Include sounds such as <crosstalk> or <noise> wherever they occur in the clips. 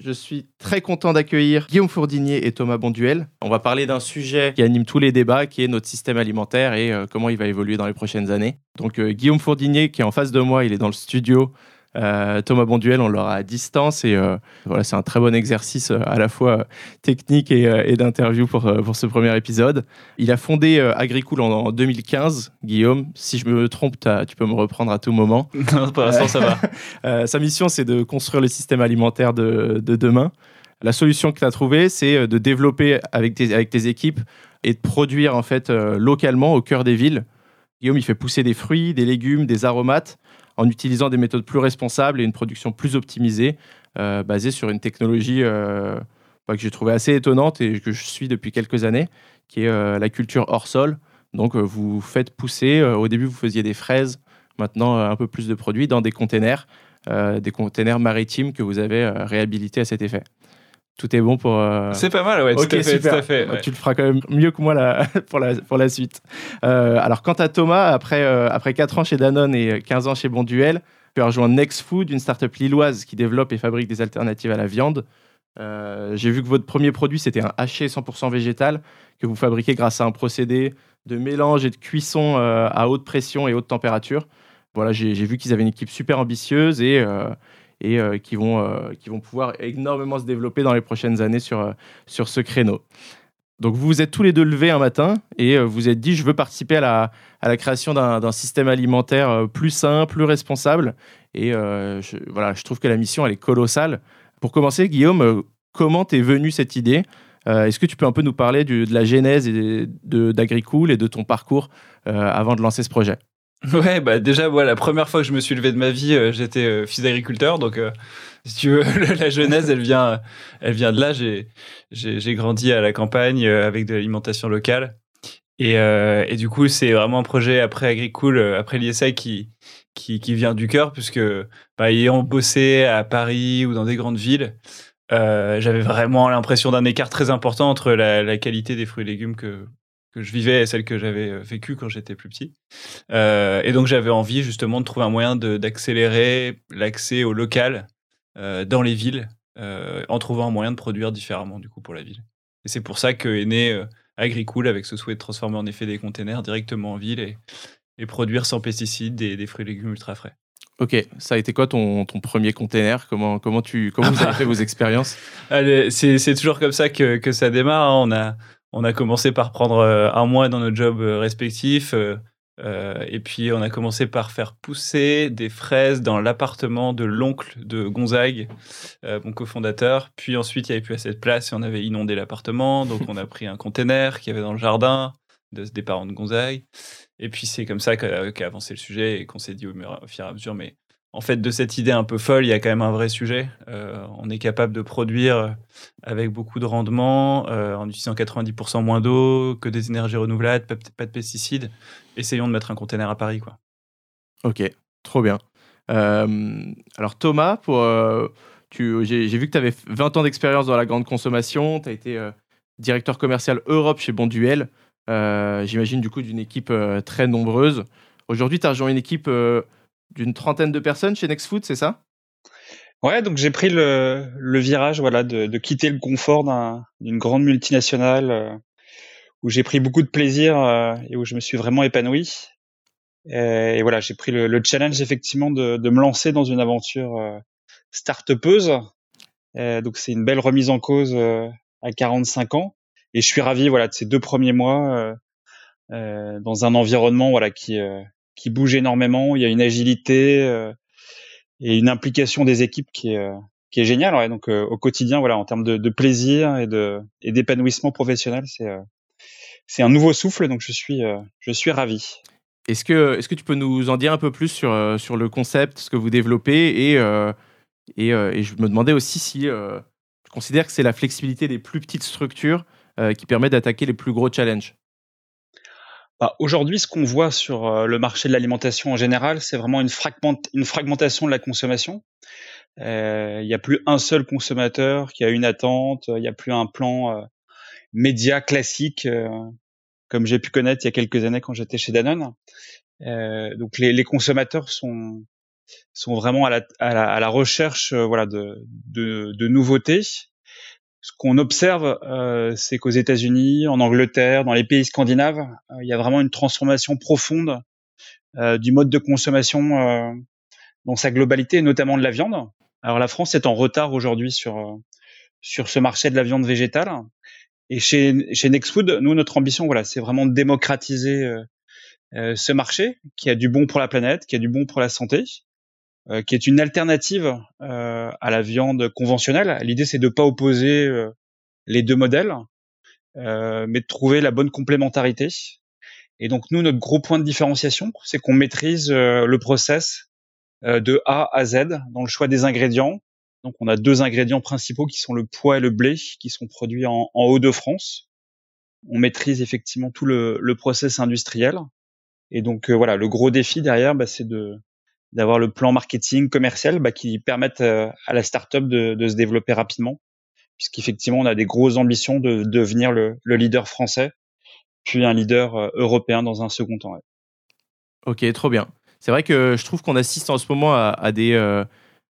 je suis très content d'accueillir Guillaume Fourdinier et Thomas Bonduel. On va parler d'un sujet qui anime tous les débats, qui est notre système alimentaire et euh, comment il va évoluer dans les prochaines années. Donc euh, Guillaume Fourdinier, qui est en face de moi, il est dans le studio euh, Thomas Bonduel, on l'aura à distance et euh, voilà, c'est un très bon exercice euh, à la fois technique et, d'interview pour, pour ce premier épisode. Il a fondé Agricool en, 2015. Guillaume, si je me trompe, tu peux me reprendre à tout moment. <laughs> Non, pour l'instant, ça va. <laughs> sa mission, c'est de construire le système alimentaire de, de demain. La solution que tu as trouvée, c'est de développer avec tes, avec tes équipes et de produire en fait localement au cœur des villes. Guillaume, il fait pousser des fruits, des légumes, des aromates en utilisant des méthodes plus responsables et une production plus optimisée, euh, basée sur une technologie euh, bah, que j'ai trouvée assez étonnante et que je suis depuis quelques années, qui est euh, la culture hors sol. Donc, vous faites pousser, au début, vous faisiez des fraises, maintenant, un peu plus de produits dans des containers, des containers maritimes que vous avez réhabilités à cet effet tout est bon pour. Euh, c'est pas mal, ouais, tout, à fait, Tu le feras quand même mieux que moi <laughs> pour, la, pour la suite. Euh, alors, quant à Thomas, après, euh, après 4 ans chez Danone et 15 ans chez Bonduel, tu as rejoint Next Food, une startup lilloise qui développe et fabrique des alternatives à la viande. J'ai vu que votre premier produit, c'était un haché 100% végétal que vous fabriquez grâce à un procédé de mélange et de cuisson à haute pression et haute température. Voilà, j'ai vu qu'ils avaient une équipe super ambitieuse et et euh, qui, vont, euh, qui vont pouvoir énormément se développer dans les prochaines années sur, euh, sur ce créneau. Donc vous vous êtes tous les deux levés un matin et vous êtes dit je veux participer à la, à la création d'un système alimentaire plus sain, plus responsable. Et je, voilà, je trouve que la mission elle est colossale. Pour commencer, Guillaume, comment t'es venu cette idée? Est-ce que tu peux un peu nous parler de la genèse d'Agricool et de ton parcours avant de lancer ce projet? <laughs> Ouais, bah déjà, voilà, la première fois que je me suis levé de ma vie, euh, j'étais euh, fils d'agriculteur, donc euh, si tu veux, <laughs> la jeunesse, elle vient, elle vient de là. J'ai, j'ai, grandi à la campagne avec de l'alimentation locale, et, et du coup, c'est vraiment un projet après Agricool, après l'ISA qui, qui, qui vient du cœur, puisque bah, ayant bossé à Paris ou dans des grandes villes, j'avais vraiment l'impression d'un écart très important entre la, la qualité des fruits et légumes que que je vivais et celle que j'avais euh, vécue quand j'étais plus petit. Euh, et donc j'avais envie justement de trouver un moyen d'accélérer l'accès au local euh, dans les villes euh, en trouvant un moyen de produire différemment du coup pour la ville. Et c'est pour ça que est né Agricool avec ce souhait de transformer en effet des containers directement en ville et, et produire sans pesticides des, des, fruits et légumes ultra frais. Ok, ça a été quoi ton, ton premier container? Comment, comment, tu, comment vous avez fait vos <laughs> expériences? C'est toujours comme ça que, que ça démarre. Hein. On a on a commencé par prendre euh, un mois dans nos jobs euh, respectifs. Euh, et puis on a commencé par faire pousser des fraises dans l'appartement de l'oncle de Gonzague, mon cofondateur. Puis ensuite, il n'y avait plus assez de place et on avait inondé l'appartement. Donc on a pris un container qu'il y avait dans le jardin de, des parents de Gonzague. Et puis c'est comme ça qu'a avancé le sujet et qu'on s'est dit au, au fur et à mesure, mais en fait, de cette idée un peu folle, il y a quand même un vrai sujet. Euh, on est capable de produire avec beaucoup de rendement, euh, en utilisant 90% moins d'eau, que des énergies renouvelables, pas, de pesticides. Essayons de mettre un container à Paris, quoi. Ok, trop bien. Euh, alors Thomas, pour, j'ai, vu que tu avais 20 ans d'expérience dans la grande consommation, tu as été directeur commercial Europe chez Bonduel, j'imagine du coup d'une équipe très nombreuse. Aujourd'hui, tu as rejoint une équipe d'une trentaine de personnes chez Nextfood, c'est ça? Ouais, donc j'ai pris le, le, virage, voilà, de, de quitter le confort d'une grande multinationale euh, où j'ai pris beaucoup de plaisir euh, et où je me suis vraiment épanoui. Et, et voilà, j'ai pris le, le, challenge effectivement de, de, me lancer dans une aventure euh, start-upeuse. donc c'est une belle remise en cause à 45 ans. Et je suis ravi, voilà, de ces deux premiers mois dans un environnement, voilà, qui qui bouge énormément. Il y a une agilité euh, et une implication des équipes qui est euh, géniale. Donc euh, au quotidien, voilà, en termes de, plaisir et d'épanouissement professionnel, c'est un nouveau souffle. Donc je suis je ravi. Est-ce que tu peux nous en dire un peu plus sur le concept, ce que vous développez et je me demandais aussi si je considère que c'est la flexibilité des plus petites structures qui permet d'attaquer les plus gros challenges? Bah, aujourd'hui, ce qu'on voit sur le marché de l'alimentation en général, c'est vraiment une, fragmentation de la consommation. Il n'y a plus un seul consommateur qui a une attente, il n'y a plus un plan média classique comme j'ai pu connaître il y a quelques années quand j'étais chez Danone. Euh, donc les, les, consommateurs sont sont vraiment à la, à la, à la recherche euh, voilà de, de, de, nouveautés. Ce qu'on observe, euh, c'est qu'aux États-Unis, en Angleterre, dans les pays scandinaves, euh, il y a vraiment une transformation profonde euh, du mode de consommation dans sa globalité, notamment de la viande. Alors la France est en retard aujourd'hui sur sur ce marché de la viande végétale. Et chez, chez Nextfood, nous, notre ambition, voilà, c'est vraiment de démocratiser euh, euh, ce marché qui a du bon pour la planète, qui a du bon pour la santé, euh, qui est une alternative à la viande conventionnelle. L'idée, c'est de pas opposer les deux modèles, mais de trouver la bonne complémentarité. Et donc, nous, notre gros point de différenciation, c'est qu'on maîtrise le process de A à Z dans le choix des ingrédients, donc on a deux ingrédients principaux qui sont le pois et le blé, qui sont produits en, en Haut-de-France. On maîtrise effectivement tout le, le process industriel. Et donc euh, voilà, le gros défi derrière, bah, c'est de d'avoir le plan marketing commercial bah, qui permette euh, à la startup de, de se développer rapidement, puisqu'effectivement on a des grosses ambitions de, devenir le, le, leader français, puis un leader euh, européen dans un second temps. Ok, trop bien. C'est vrai que je trouve qu'on assiste en ce moment à, des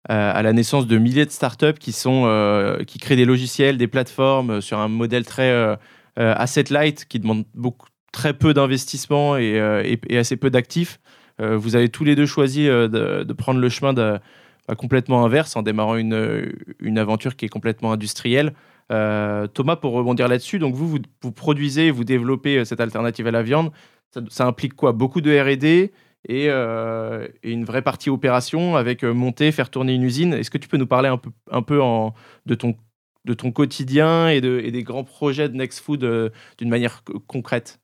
à la naissance de milliers de startups qui, sont, euh, qui créent des logiciels, des plateformes euh, sur un modèle très euh, asset light qui demande beaucoup, très peu d'investissement et, et, assez peu d'actifs. Vous avez tous les deux choisi de, de prendre le chemin bah, complètement inverse en démarrant une, une aventure qui est complètement industrielle. Thomas, pour rebondir là-dessus, donc vous, vous, produisez, vous développez cette alternative à la viande. Ça, implique quoi? Beaucoup de R&D euh, et, une vraie partie opération avec euh, monter, faire tourner une usine? Est-ce que tu peux nous parler un peu, un peu de, ton, de ton quotidien et, de, et des grands projets de Next Food euh, d'une manière concrète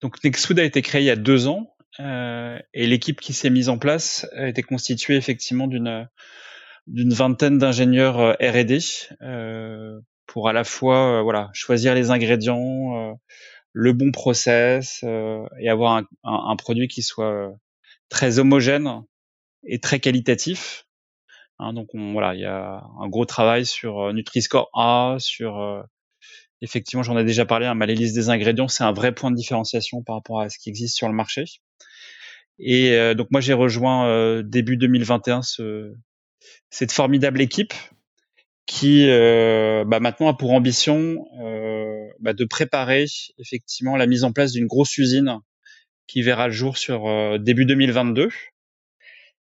Donc Next Food a été créé il y a deux ans et l'équipe qui s'est mise en place été constituée effectivement d'une d'une vingtaine d'ingénieurs R&D pour à la fois voilà choisir les ingrédients le bon process euh, et avoir un, un, produit qui soit euh, très homogène et très qualitatif. Hein, donc on, voilà, il y a un gros travail sur euh, Nutri-Score A, sur effectivement, j'en ai déjà parlé, hein, les listes des ingrédients, c'est un vrai point de différenciation par rapport à ce qui existe sur le marché. Et donc moi j'ai rejoint début 2021 ce, cette formidable équipe qui euh, bah, maintenant a pour ambition euh, bah, de préparer effectivement la mise en place d'une grosse usine qui verra le jour sur euh, début 2022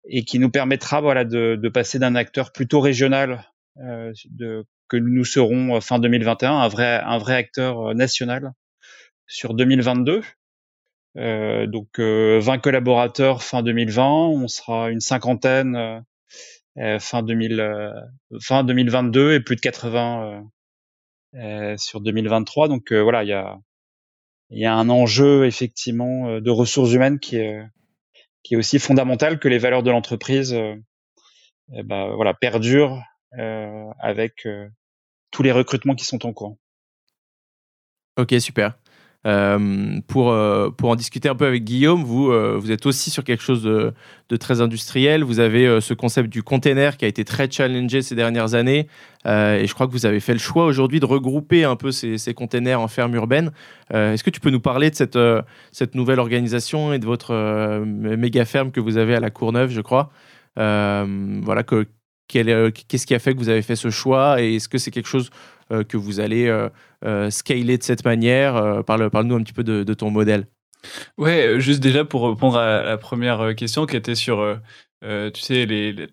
et qui nous permettra voilà de, de passer d'un acteur plutôt régional euh, de, que nous serons fin 2021 un vrai un vrai acteur national sur 2022 donc 20 collaborateurs fin 2020 on sera une cinquantaine euh, fin 2000, euh, fin 2022 et plus de 80 euh, sur 2023. Donc voilà, il y a y a un enjeu effectivement de ressources humaines qui est qui est aussi fondamental que les valeurs de l'entreprise ben, voilà perdurent avec tous les recrutements qui sont en cours. Ok super. Euh, pour, euh, pour en discuter un peu avec Guillaume, vous, euh, vous êtes aussi sur quelque chose de, très industriel. Vous avez ce concept du container qui a été très challengé ces dernières années. et je crois que vous avez fait le choix aujourd'hui de regrouper un peu ces, ces containers en ferme urbaine. Est-ce que tu peux nous parler de cette, cette nouvelle organisation et de votre méga ferme que vous avez à la Courneuve, je crois? Voilà, que, qu'est-ce qui a fait que vous avez fait ce choix et est-ce que c'est quelque chose que vous allez euh, euh, scaler de cette manière Parle-nous un petit peu de, ton modèle. Ouais, juste déjà pour répondre à la première question qui était sur, tu sais,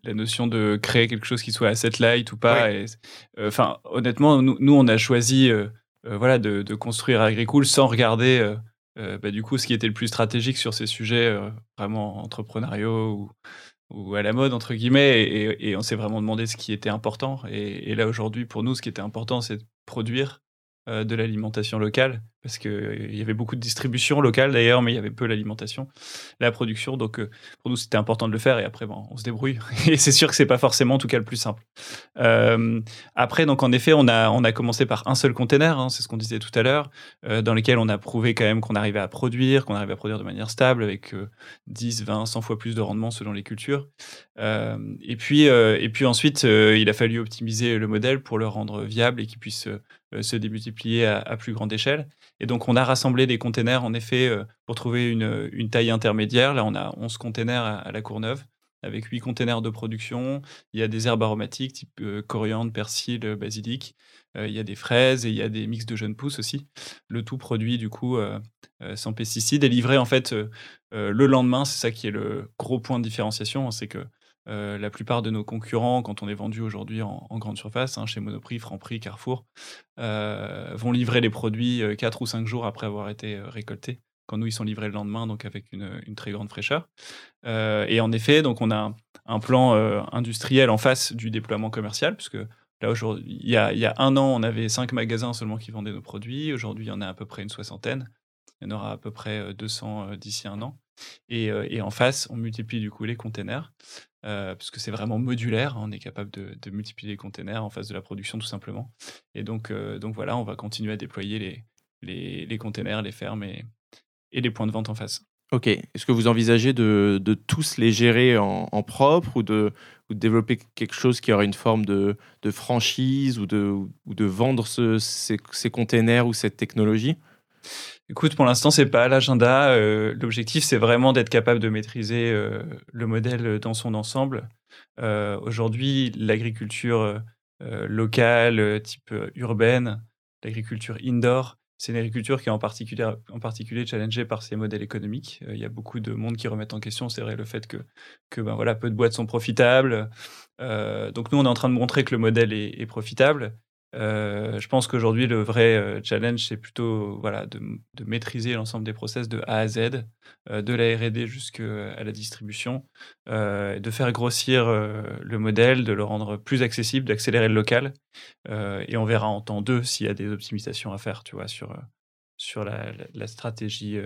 la notion de créer quelque chose qui soit asset light ou pas. Enfin, honnêtement, nous, on a choisi, voilà, de, construire Agricool sans regarder, bah, du coup, ce qui était le plus stratégique sur ces sujets vraiment entrepreneuriaux ou, ou à la mode entre guillemets et, on s'est vraiment demandé ce qui était important. Et, là aujourd'hui pour nous ce qui était important c'est de produire euh, de l'alimentation locale parce qu'il il y avait beaucoup de distribution locale d'ailleurs, mais il y avait peu l'alimentation, la production. Donc pour nous, c'était important de le faire et après, bon, on se débrouille. <laughs> Et c'est sûr que c'est pas forcément en tout cas le plus simple. après, donc en effet, on a, on a commencé par un seul container, hein, c'est ce qu'on disait tout à l'heure, dans lequel on a prouvé quand même qu'on arrivait à produire, qu'on arrivait à produire de manière stable avec 10, 20, 100 fois plus de rendement selon les cultures. et, puis, et puis ensuite, il a fallu optimiser le modèle pour le rendre viable et qu'il puisse se démultiplier à, plus grande échelle. Et donc, on a rassemblé des containers, en effet, pour trouver une, taille intermédiaire. Là, on a 11 containers à, la Courneuve, avec 8 containers de production. Il y a des herbes aromatiques, type coriandre, persil, basilic. il y a des fraises et il y a des mix de jeunes pousses aussi. Le tout produit, du coup, sans pesticides et livré, en fait, le lendemain. C'est ça qui est le gros point de différenciation. C'est que euh, la plupart de nos concurrents, quand on est vendu aujourd'hui en, grande surface, hein, chez Monoprix, Franprix, Carrefour, euh, vont livrer les produits 4 euh, ou 5 jours après avoir été récoltés. Quand nous, ils sont livrés le lendemain, donc avec une, très grande fraîcheur. et en effet, donc on a un, plan industriel en face du déploiement commercial, puisque là, aujourd'hui, il y, a, il y a un an, on avait 5 magasins seulement qui vendaient nos produits. Aujourd'hui, il y en a à peu près une soixantaine. Il y en aura à peu près 200 d'ici un an. Et, en face, on multiplie du coup les containers. Euh, parce que c'est vraiment modulaire. Hein, on est capable de, multiplier les containers en face de la production, tout simplement. Et donc, donc voilà, on va continuer à déployer les, les, les containers, les fermes et, les points de vente en face. Ok. Est-ce que vous envisagez de, de tous les gérer en, propre ou de, développer quelque chose qui aurait une forme de, de franchise ou de, de vendre ce, ces, ces containers ou cette technologie? Écoute, pour l'instant, c'est pas l'agenda. Euh, l'objectif, c'est vraiment d'être capable de maîtriser euh, le modèle dans son ensemble. Euh, aujourd'hui, l'agriculture locale, type urbaine, l'agriculture indoor, c'est une agriculture qui est en particulier, en particulier challengée par ses modèles économiques. Il y a beaucoup de monde qui remettent en question, c'est vrai, le fait que ben voilà, peu de boîtes sont profitables. donc nous, on est en train de montrer que le modèle est profitable. Euh, je pense qu'aujourd'hui, le vrai euh, challenge, c'est plutôt voilà, de, maîtriser l'ensemble des process de A à Z, euh, de la RD jusqu'à la distribution, de faire grossir le modèle, de le rendre plus accessible, d'accélérer le local. et on verra en temps 2 s'il y a des optimisations à faire tu vois, sur, sur la, stratégie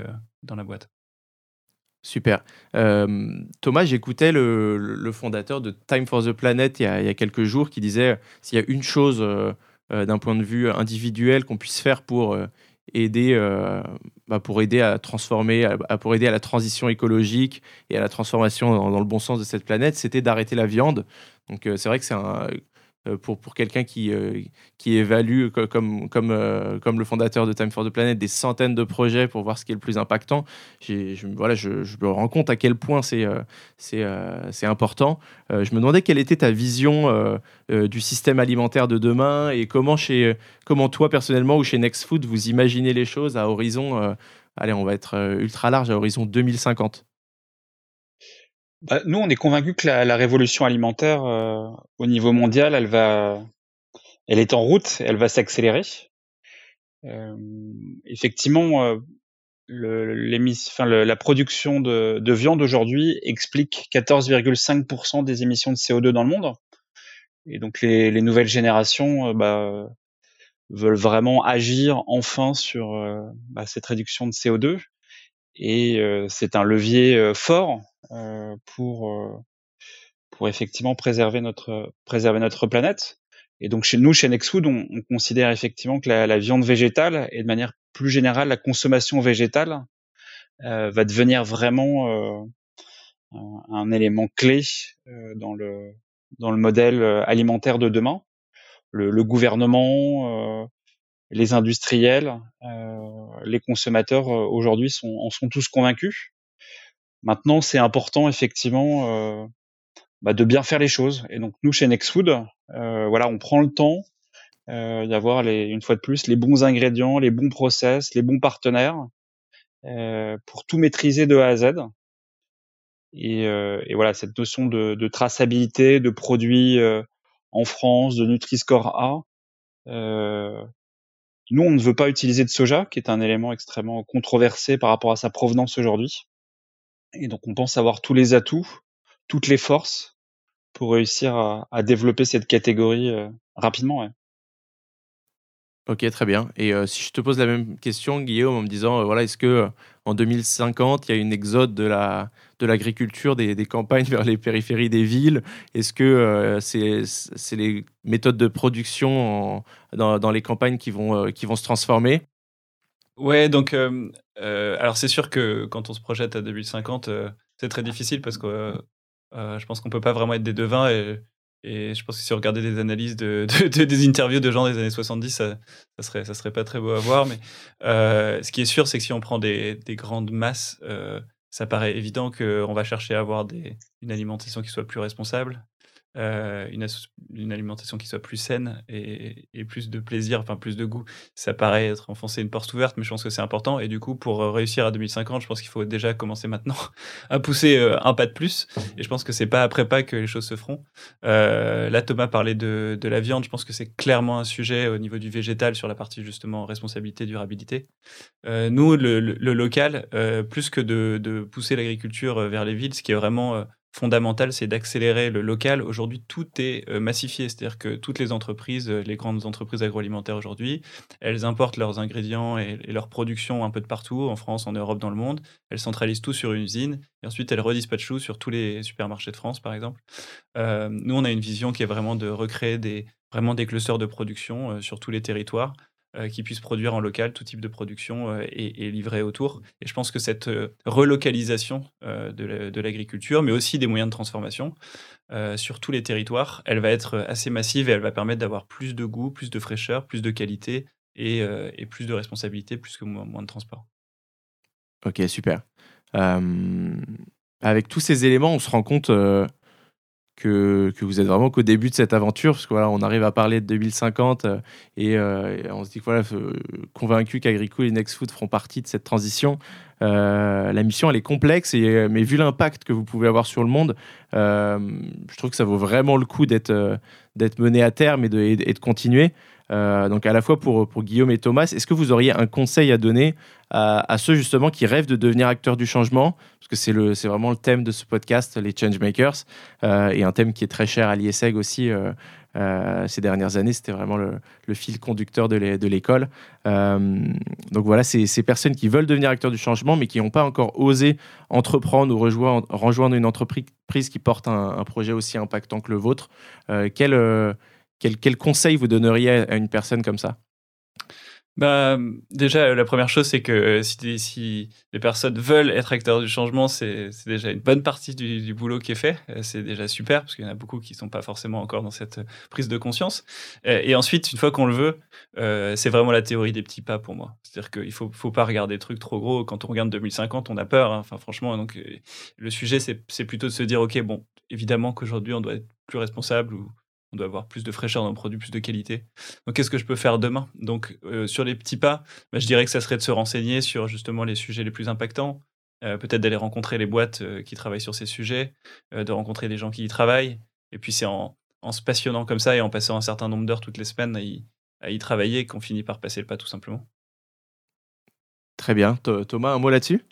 dans la boîte. Super. Thomas, j'écoutais le, le, fondateur de Time for the Planet il y a, quelques jours qui disait s'il y a une chose d'un point de vue individuel qu'on puisse faire pour euh, aider, euh, bah, pour aider à transformer, pour aider à la transition écologique et à la transformation dans, dans le bon sens de cette planète, c'était d'arrêter la viande. Donc c'est vrai que c'est un, euh, pour, pour quelqu'un qui, euh, qui évalue, comme, comme, euh, comme le fondateur de Time for the Planet, des centaines de projets pour voir ce qui est le plus impactant, je, voilà, je, me rends compte à quel point c'est c'est important. je me demandais quelle était ta vision du système alimentaire de demain et comment, chez, comment toi, personnellement, ou chez Next Food, vous imaginez les choses à horizon, allez, on va être ultra large, à horizon 2050 bah, nous, on est convaincus que la, la révolution alimentaire euh, au niveau mondial, elle va, elle est en route, elle va s'accélérer. Euh, effectivement, euh, le, le, la production de, de viande aujourd'hui explique 14,5% des émissions de CO2 dans le monde. Et donc les, les nouvelles générations euh, bah, veulent vraiment agir enfin sur euh, bah, cette réduction de CO2. Et c'est un levier fort euh, pour euh, pour effectivement préserver notre préserver notre planète. Et donc chez nous, chez Nextfood, on, on considère effectivement que la, la, viande végétale et de manière plus générale la consommation végétale euh, va devenir vraiment euh, un, élément clé euh, dans le dans le modèle alimentaire de demain. Le, le gouvernement, les industriels, les consommateurs aujourd'hui sont, en sont tous convaincus. Maintenant, c'est important effectivement euh, bah, de bien faire les choses. Et donc nous, chez Nextfood, euh, voilà, on prend le temps euh, d'avoir les, une fois de plus les bons ingrédients, les bons process, les bons partenaires euh, pour tout maîtriser de A à Z. Et, euh, et voilà, cette notion de, de traçabilité de produits euh, en France, de Nutri-Score A. nous, on ne veut pas utiliser de soja, qui est un élément extrêmement controversé par rapport à sa provenance aujourd'hui. Et donc on pense avoir tous les atouts, toutes les forces pour réussir à, développer cette catégorie euh, rapidement. Ok, très bien. Et si je te pose la même question, Guillaume, en me disant, voilà, est-ce que en 2050, il y a une exode de la de l'agriculture des, campagnes <laughs> vers les périphéries des villes? Est-ce que c'est les méthodes de production dans, les campagnes qui vont se transformer? Ouais, donc alors c'est sûr que quand on se projette à 2050, c'est très difficile parce que je pense qu'on peut pas vraiment être des devins et je pense que si on regardait des analyses de, des interviews de gens des années 70, ça, ça, serait, ça serait pas très beau à voir. Mais euh, ce qui est sûr, c'est que si on prend des, des grandes masses, euh, ça paraît évident qu'on va chercher à avoir des, une alimentation qui soit plus responsable, euh, une, une, alimentation qui soit plus saine et, et, plus de plaisir, enfin plus de goût. Ça paraît être enfoncer une porte ouverte, mais je pense que c'est important. Et du coup, pour euh, réussir à 2050, je pense qu'il faut déjà commencer maintenant <laughs> à pousser euh, un pas de plus. Et je pense que c'est pas après pas que les choses se feront. Euh, là, Thomas parlait de, de, la viande. Je pense que c'est clairement un sujet au niveau du végétal sur la partie justement responsabilité, durabilité. Euh, nous, le, le, local, plus que de, de pousser l'agriculture vers les villes, ce qui est vraiment fondamental, c'est d'accélérer le local. Aujourd'hui, tout est euh, massifié, c'est-à-dire que toutes les entreprises, euh, les grandes entreprises agroalimentaires aujourd'hui, elles importent leurs ingrédients et, leur production un peu de partout, en France, en Europe, dans le monde. Elles centralisent tout sur une usine et ensuite elles redispatchent tout sur tous les supermarchés de France, par exemple. Euh, nous, on a une vision qui est vraiment de recréer des, vraiment des clusters de production sur tous les territoires qui puissent produire en local tout type de production euh, et, livrer autour. Et je pense que cette euh, relocalisation de l'agriculture, mais aussi des moyens de transformation sur tous les territoires, elle va être assez massive et elle va permettre d'avoir plus de goût, plus de fraîcheur, plus de qualité et, plus de responsabilité, plus que moins de transport. Ok, super. avec tous ces éléments, on se rend compte que, vous êtes vraiment qu'au début de cette aventure, parce que voilà, arrive à parler de 2050 euh, et, euh, et, on se dit que voilà, convaincu qu'Agricool et Nextfood feront partie de cette transition. Euh, la mission, elle est complexe, et, mais vu l'impact que vous pouvez avoir sur le monde, je trouve que ça vaut vraiment le coup d'être d'être mené à terme et de, et de continuer. donc à la fois pour, pour Guillaume et Thomas, est-ce que vous auriez un conseil à donner à, ceux justement qui rêvent de devenir acteurs du changement, parce que c'est, vraiment le thème de ce podcast, les changemakers, euh, et un thème qui est très cher à l'ISEG aussi. Euh, euh, ces dernières années, c'était vraiment le, fil conducteur de, l'école. donc voilà, ces personnes qui veulent devenir acteurs du changement, mais qui n'ont pas encore osé entreprendre ou rejoindre, une entreprise qui porte un, projet aussi impactant que le vôtre. quel, quel conseil vous donneriez à une personne comme ça? Bah, déjà, la première chose, c'est que si, si, les personnes veulent être acteurs du changement, c'est déjà une bonne partie du, du boulot qui est fait. Euh, c'est déjà super, parce qu'il y en a beaucoup qui sont pas forcément encore dans cette prise de conscience. Euh, et ensuite, une fois qu'on le veut, euh, c'est vraiment la théorie des petits pas pour moi. C'est-à-dire qu'il faut, faut pas regarder des trucs trop gros. Quand on regarde 2050, on a peur. Hein. Enfin, franchement, donc le sujet, c'est plutôt de se dire, ok, bon, évidemment qu'aujourd'hui, on doit être plus responsable ou on doit avoir plus de fraîcheur dans le produit, plus de qualité. Donc, qu'est-ce que je peux faire demain? Donc, euh, sur les petits pas, bah, je dirais que ça serait de se renseigner sur justement les sujets les plus impactants, euh, peut-être d'aller rencontrer les boîtes euh, qui travaillent sur ces sujets, de rencontrer des gens qui y travaillent. Et puis, c'est en, se passionnant comme ça et en passant un certain nombre d'heures toutes les semaines à y, travailler qu'on finit par passer le pas tout simplement. Très bien. Thomas, un mot là-dessus?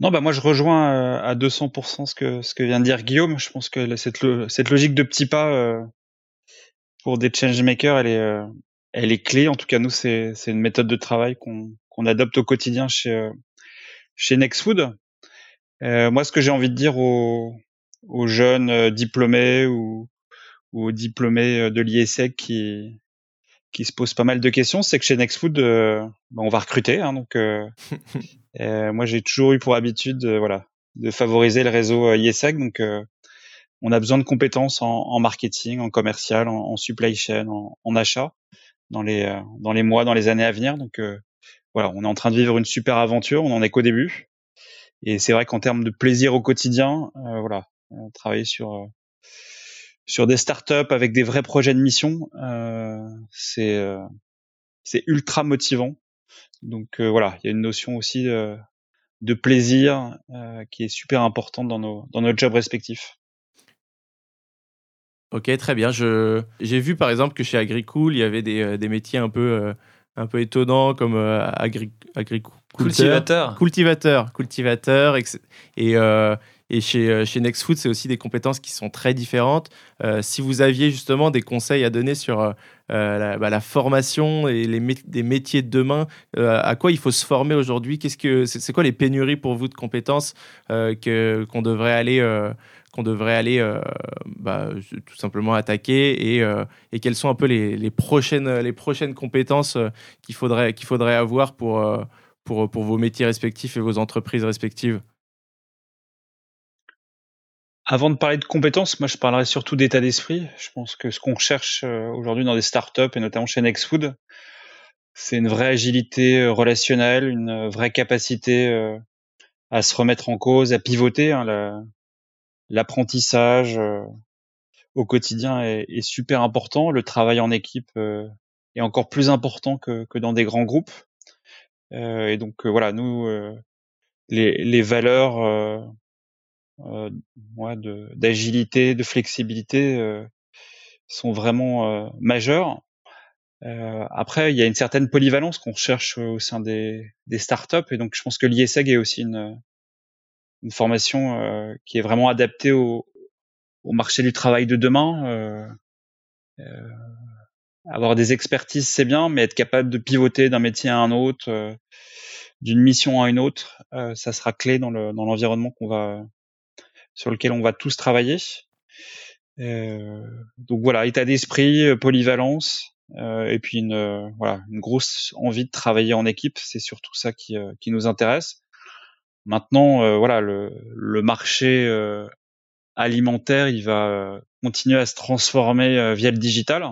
Non, bah moi je rejoins à 200% ce que ce que vient de dire Guillaume. Je pense que cette, cette logique de petits pas, pour des changemakers, elle est, euh, elle est clé. En tout cas, nous, c'est, c'est une méthode de travail qu'on, qu'on adopte au quotidien chez, euh, chez Nextfood. Euh, moi, ce que j'ai envie de dire aux, aux jeunes euh, diplômés ou, ou aux diplômés de l'IESEC qui, qui se posent pas mal de questions, c'est que chez Nextfood, euh, bah, on va recruter. Hein, donc, <laughs> euh, moi, j'ai toujours eu pour habitude, voilà, de favoriser le réseau IESEC. Donc, on a besoin de compétences en, marketing, en commercial, en, supply chain, en, achat dans les euh, dans les mois, dans les années à venir. Donc euh, voilà, on est en train de vivre une super aventure. On en est qu'au début. Et c'est vrai qu'en termes de plaisir au quotidien, euh, voilà, travailler sur sur des startups avec des vrais projets de mission, c'est c'est ultra motivant. Donc voilà, il y a une notion aussi de plaisir qui est super importante dans nos dans nos jobs respectifs. Ok, très bien. Je, j'ai vu par exemple que chez Agricool, il y avait des, euh, des métiers un peu, euh, un peu étonnants comme euh, agri, cultivateur. Cultivateur, cultivateur. Et, et chez, chez Nextfood, c'est aussi des compétences qui sont très différentes. si vous aviez justement des conseils à donner sur la, bah, la, formation et les des métiers de demain, à quoi il faut se former aujourd'hui? Qu'est-ce que c'est, quoi les pénuries pour vous de compétences que, qu'on devrait aller qu'on devrait aller bah, tout simplement attaquer et, et, quelles sont un peu les, prochaines, les prochaines compétences qu'il faudrait, qu'il faudrait avoir pour, pour, vos métiers respectifs et vos entreprises respectives? Avant de parler de compétences, moi je parlerai surtout d'état d'esprit. Je pense que ce qu'on cherche euh, aujourd'hui dans des startups et notamment chez Nextfood, c'est une vraie agilité euh, relationnelle, une vraie capacité euh, à se remettre en cause, à pivoter. Hein, L'apprentissage au quotidien est, est, super important. Le travail en équipe est encore plus important que, que dans des grands groupes. et donc voilà, nous, les, les valeurs euh, d'agilité, de, flexibilité euh, sont vraiment euh, majeurs. après, il y a une certaine polyvalence qu'on cherche au sein des, des startups, et donc je pense que l'ISEG est aussi une, une formation qui est vraiment adaptée au, marché du travail de demain. Euh, avoir des expertises, c'est bien, mais être capable de pivoter d'un métier à un autre, d'une mission à une autre, ça sera clé dans l'environnement qu'on va sur lequel on va tous travailler. Euh, donc voilà, état d'esprit, euh, polyvalence, euh, et puis une voilà une grosse envie de travailler en équipe. C'est surtout ça qui nous intéresse. Maintenant, voilà, le, le marché alimentaire, il va continuer à se transformer via le digital.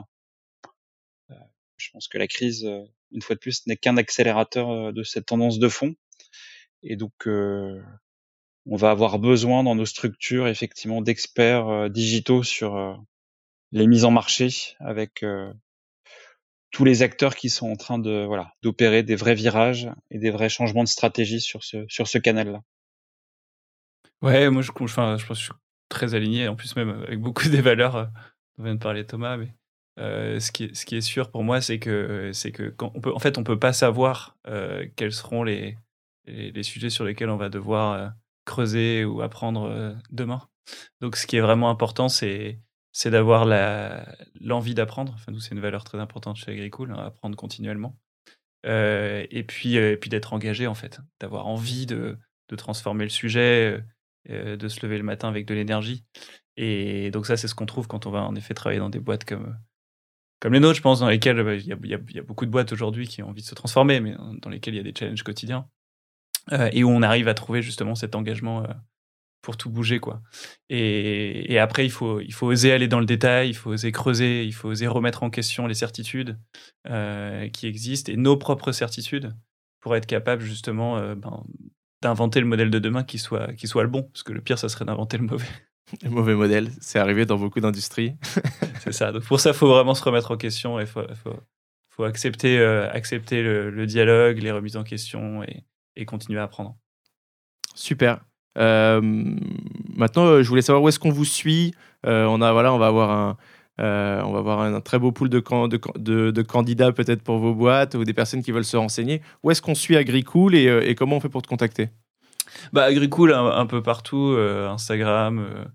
Je pense que la crise, une fois de plus, n'est qu'un accélérateur de cette tendance de fond. Et donc, on va avoir besoin dans nos structures effectivement d'experts euh, digitaux sur euh, les mises en marché avec euh, tous les acteurs qui sont en train de voilà d'opérer des vrais virages et des vrais changements de stratégie sur ce sur ce canal-là. Ouais, moi je, enfin, je pense que je suis très aligné en plus même avec beaucoup des valeurs dont vient de parler Thomas, mais ce, qui ce qui est sûr pour moi, c'est que, c'est que quand on peut, en fait, on peut pas savoir quels seront les, les, sujets sur lesquels on va devoir creuser ou apprendre euh, demain. Donc, ce qui est vraiment important, c'est c'est d'avoir l'envie d'apprendre. Enfin, nous, c'est une valeur très importante chez Agricool, hein, apprendre continuellement. Euh, et puis, euh, puis d'être engagé, en fait, d'avoir envie de, de, transformer le sujet, de se lever le matin avec de l'énergie. Et donc, ça, c'est ce qu'on trouve quand on va en effet travailler dans des boîtes comme, comme les nôtres, je pense, dans lesquelles bah, il y, y, y, a beaucoup de boîtes aujourd'hui qui ont envie de se transformer, mais dans lesquelles il y a des challenges quotidiens. Euh, et où on arrive à trouver justement cet engagement euh, pour tout bouger quoi. Et, et, après il faut il faut oser aller dans le détail, il faut oser creuser, il faut oser remettre en question les certitudes euh, qui existent et nos propres certitudes pour être capable justement euh, ben, d'inventer le modèle de demain qui soit qui soit le bon parce que le pire ça serait d'inventer le mauvais. <laughs> Le mauvais modèle, c'est arrivé dans beaucoup d'industries. <laughs> c'est ça. Donc pour ça, il faut vraiment se remettre en question et faut, faut, faut accepter, accepter le, le, dialogue, les remises en question et, et continuer à apprendre. Super. Euh, maintenant, euh, je voulais savoir où est-ce qu'on vous suit. Euh, on a voilà, on va avoir un, on va avoir un, très beau pool de, de, de, candidats peut-être pour vos boîtes ou des personnes qui veulent se renseigner. Où est-ce qu'on suit Agricool et, et, comment on fait pour te contacter? Bah, Agricool un, peu partout, Instagram,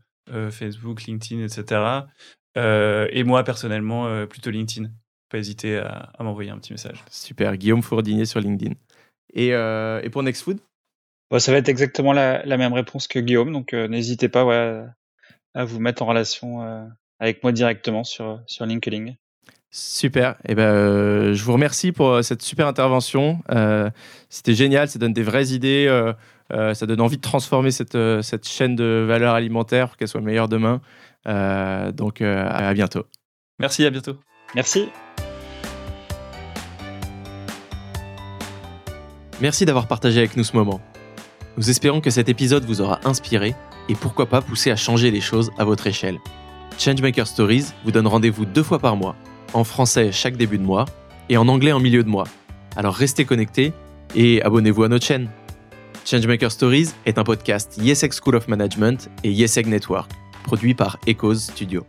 Facebook, LinkedIn, etc. et moi personnellement, plutôt LinkedIn. Pas hésiter à, à m'envoyer un petit message. Super, Guillaume Fourdinier sur LinkedIn. Et, et pour Next Food Ça va être exactement la, la, même réponse que Guillaume, donc euh, n'hésitez pas ouais, à vous mettre en relation euh, avec moi directement sur, sur LinkedIn. Super. Et eh ben, je vous remercie pour cette super intervention. C'était génial. Ça donne des vraies idées. ça donne envie de transformer cette, cette chaîne de valeur alimentaire pour qu'elle soit meilleure demain. donc, à bientôt. Merci. À bientôt. Merci. Merci d'avoir partagé avec nous ce moment. Nous espérons que cet épisode vous aura inspiré et pourquoi pas poussé à changer les choses à votre échelle. Changemaker Stories vous donne rendez-vous deux fois par mois, en français chaque début de mois et en anglais en milieu de mois. Alors restez connectés et abonnez-vous à notre chaîne. Changemaker Stories est un podcast YesEg School of Management et YesEg Network, produit par Echoes Studio.